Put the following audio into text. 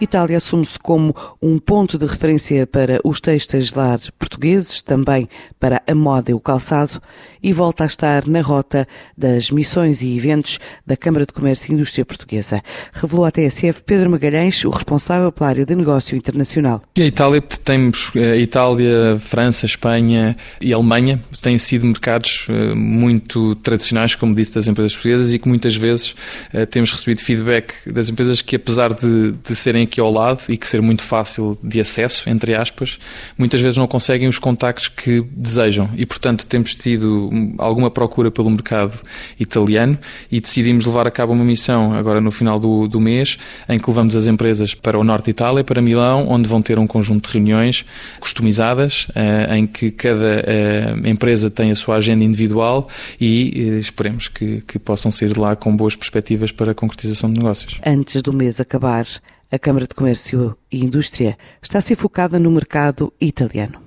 Itália assume-se como um ponto de referência para os textos lar portugueses, também para a moda e o calçado, e volta a estar na rota das missões e eventos da Câmara de Comércio e Indústria Portuguesa. Revelou à TSF Pedro Magalhães, o responsável pela área de negócio internacional. A Itália, temos a eh, Itália, França, Espanha e Alemanha, têm sido mercados eh, muito tradicionais, como disse, das empresas portuguesas e que muitas vezes eh, temos recebido feedback das empresas que, apesar de, de serem aqui ao lado e que ser muito fácil de acesso, entre aspas, muitas vezes não conseguem os contactos que desejam e, portanto, temos tido alguma procura pelo mercado italiano e decidimos levar a cabo uma missão agora no final do, do mês em que levamos as empresas para o norte de Itália, para Milão, onde vão ter um conjunto de reuniões customizadas eh, em que cada eh, empresa tem a sua agenda individual e eh, esperemos que, que possam sair de lá com boas perspectivas para a concretização de negócios. Antes do mês acabar, a Câmara de Comércio e Indústria está a ser focada no mercado italiano.